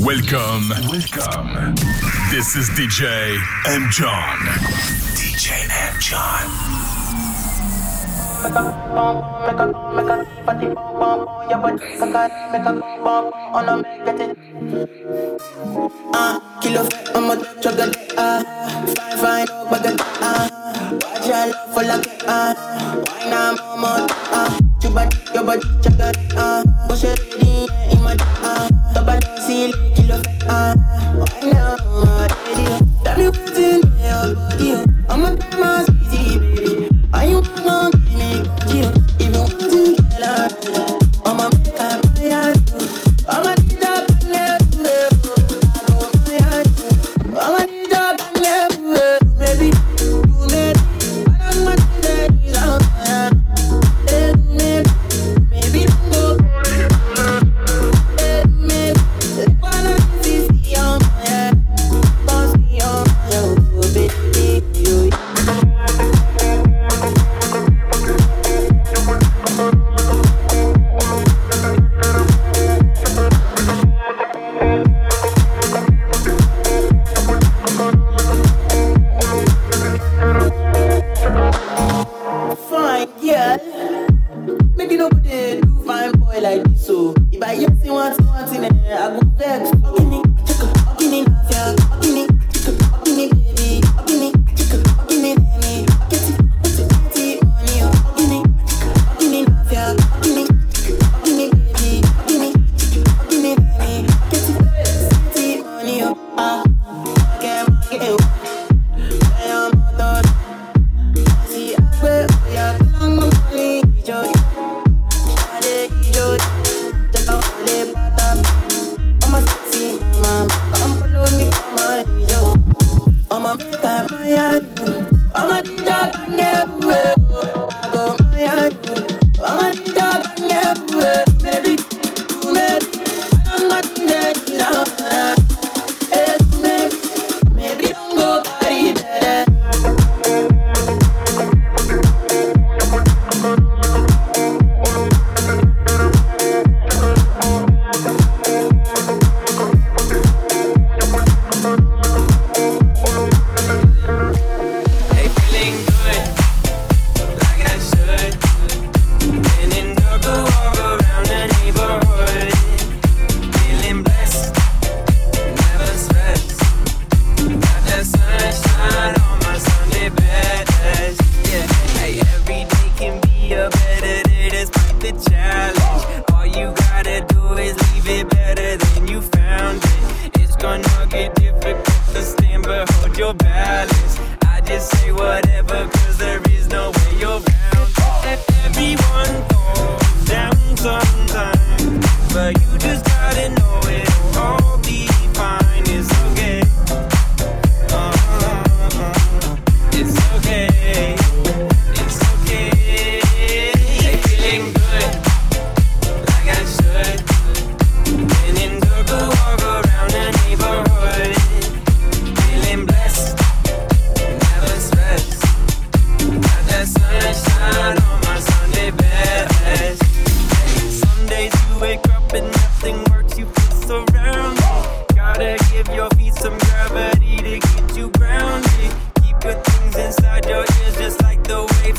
Welcome. Welcome. This is DJ M. John. DJ M. John. Ah, I'm a ah, fine, fine, ah, watch your love for ah, why mama, ah, bad, your body, ah, uh, push it in, in my, ah, don't see my lady, me in oh. I'm a damn baby, are you gonna good.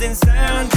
something sound.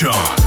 Don't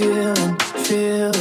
girl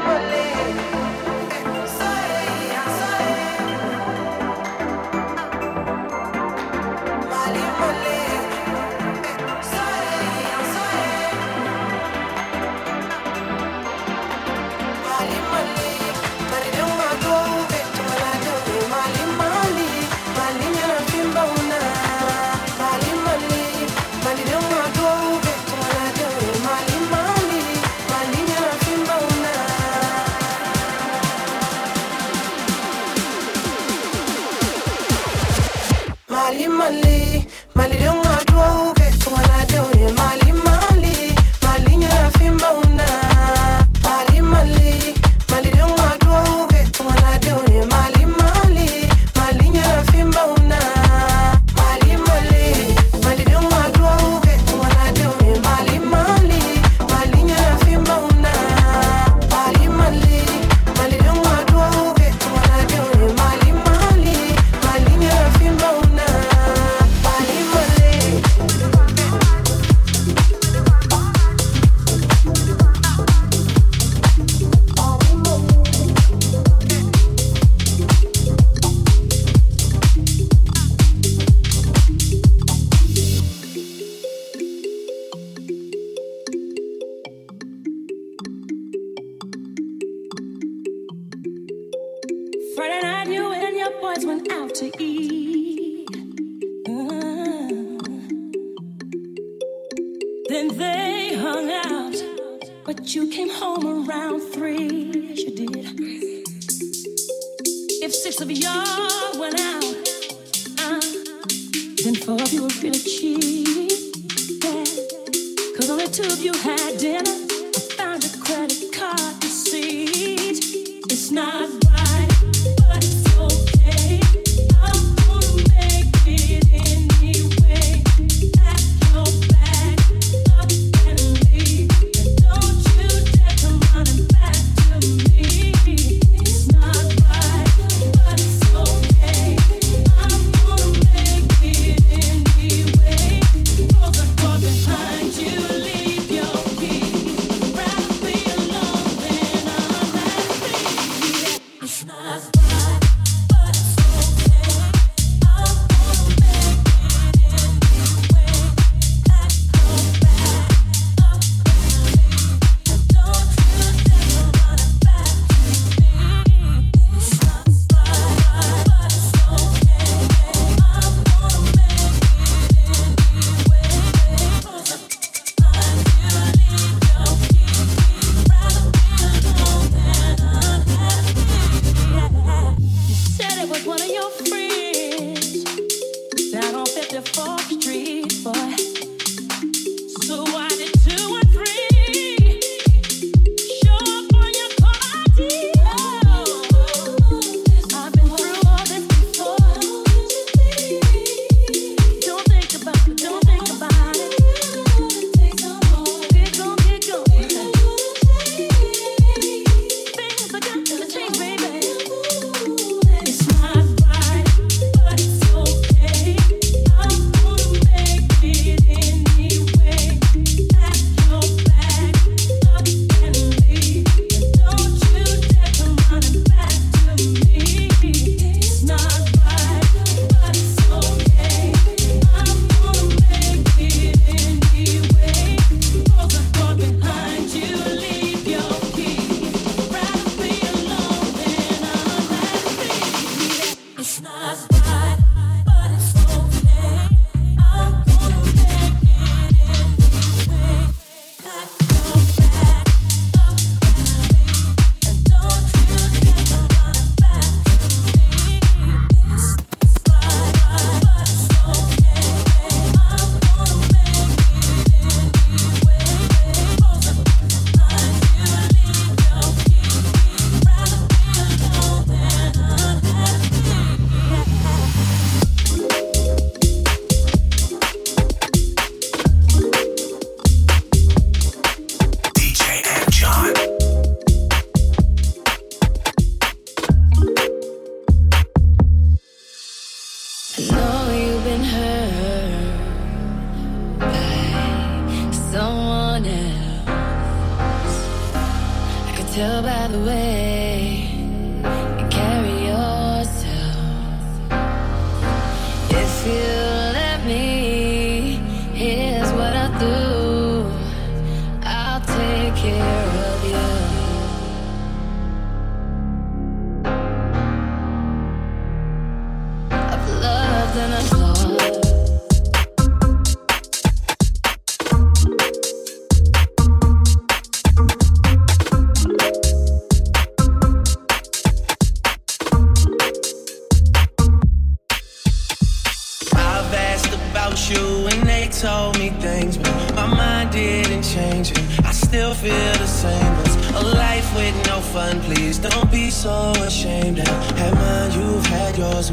believe. not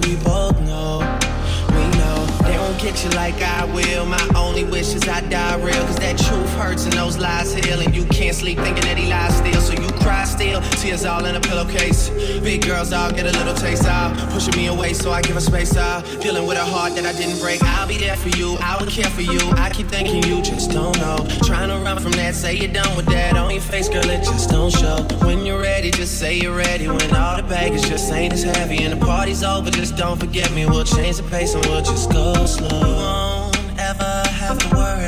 we both know get you like I will. My only wish is I die real. Cause that truth hurts and those lies heal. And you can't sleep thinking that he lies still. So you cry still, tears all in a pillowcase. Big girls all get a little taste out. Pushing me away so I give a space out. Dealing with a heart that I didn't break. I'll be there for you, I will care for you. I keep thinking you just don't know. Trying to run from that, say you're done with that. On your face, girl, it just don't show. When you're ready, just say you're ready. When all the baggage just ain't as heavy. And the party's over, just don't forget me. We'll change the pace and we'll just go slow. You won't ever have to worry.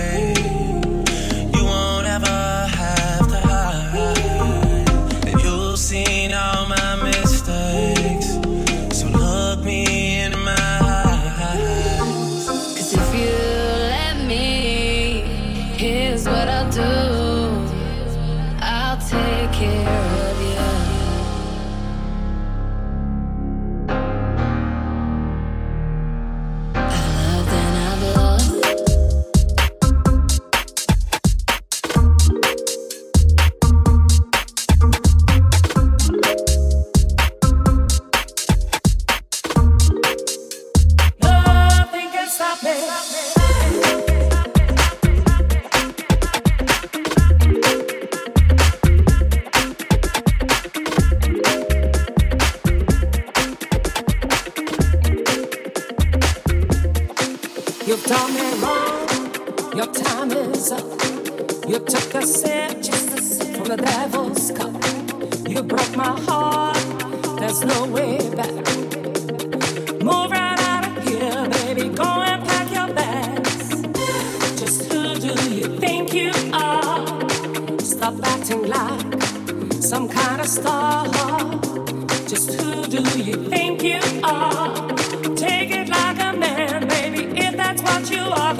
Take it like a man, baby, if that's what you are.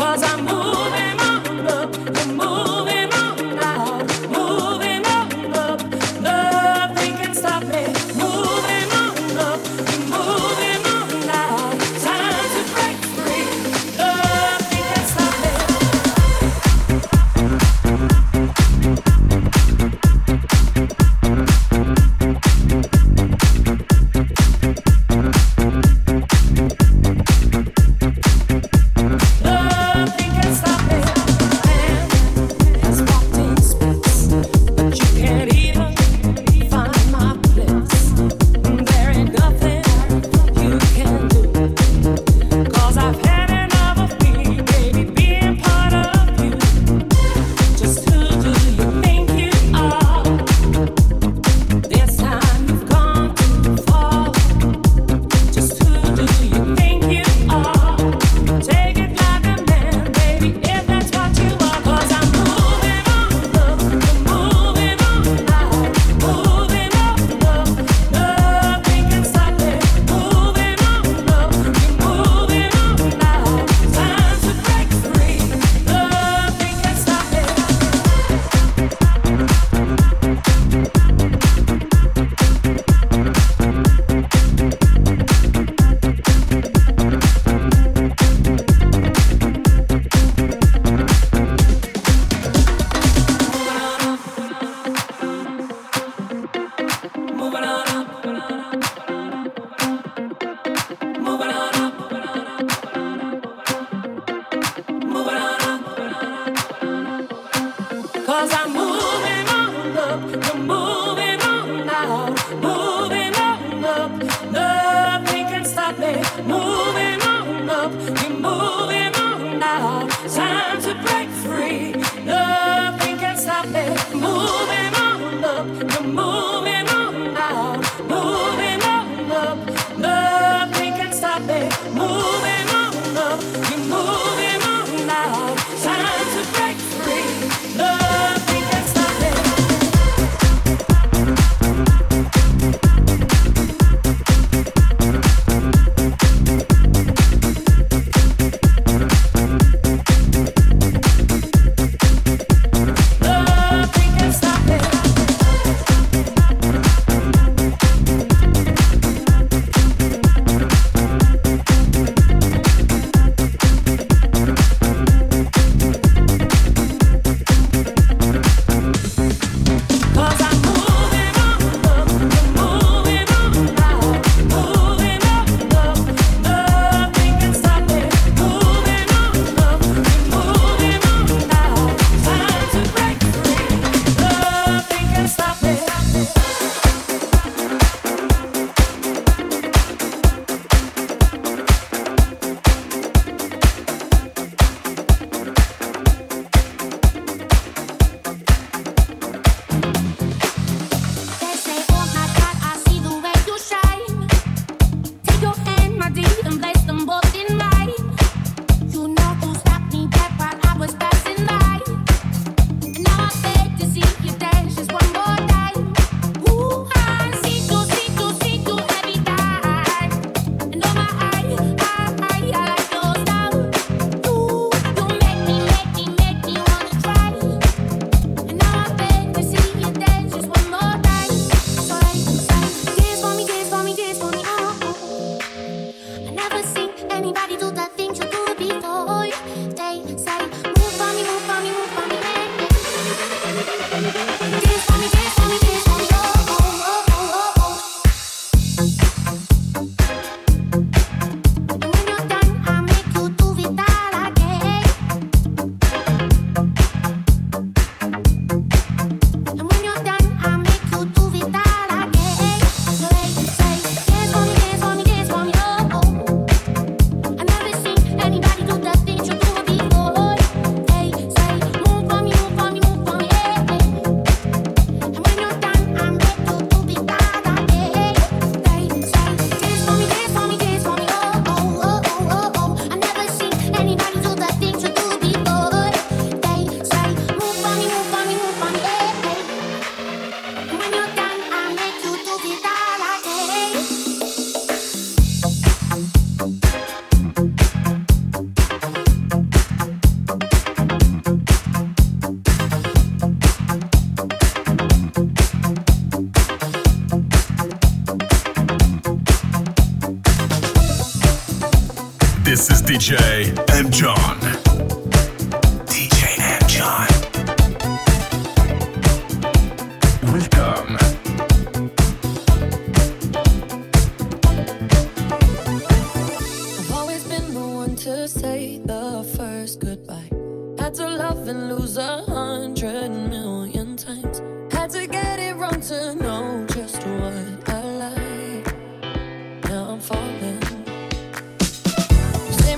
up the moon.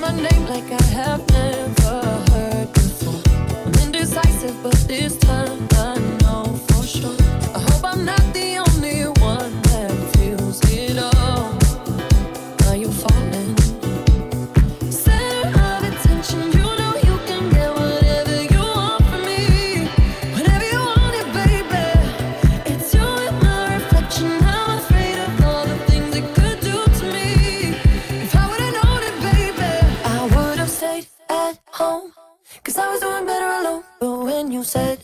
my name like I have never heard before. Indecisive, but this time I said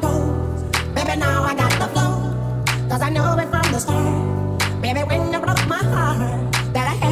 Baby, now I got the heart, that I had to come again and show you broke my heart, that.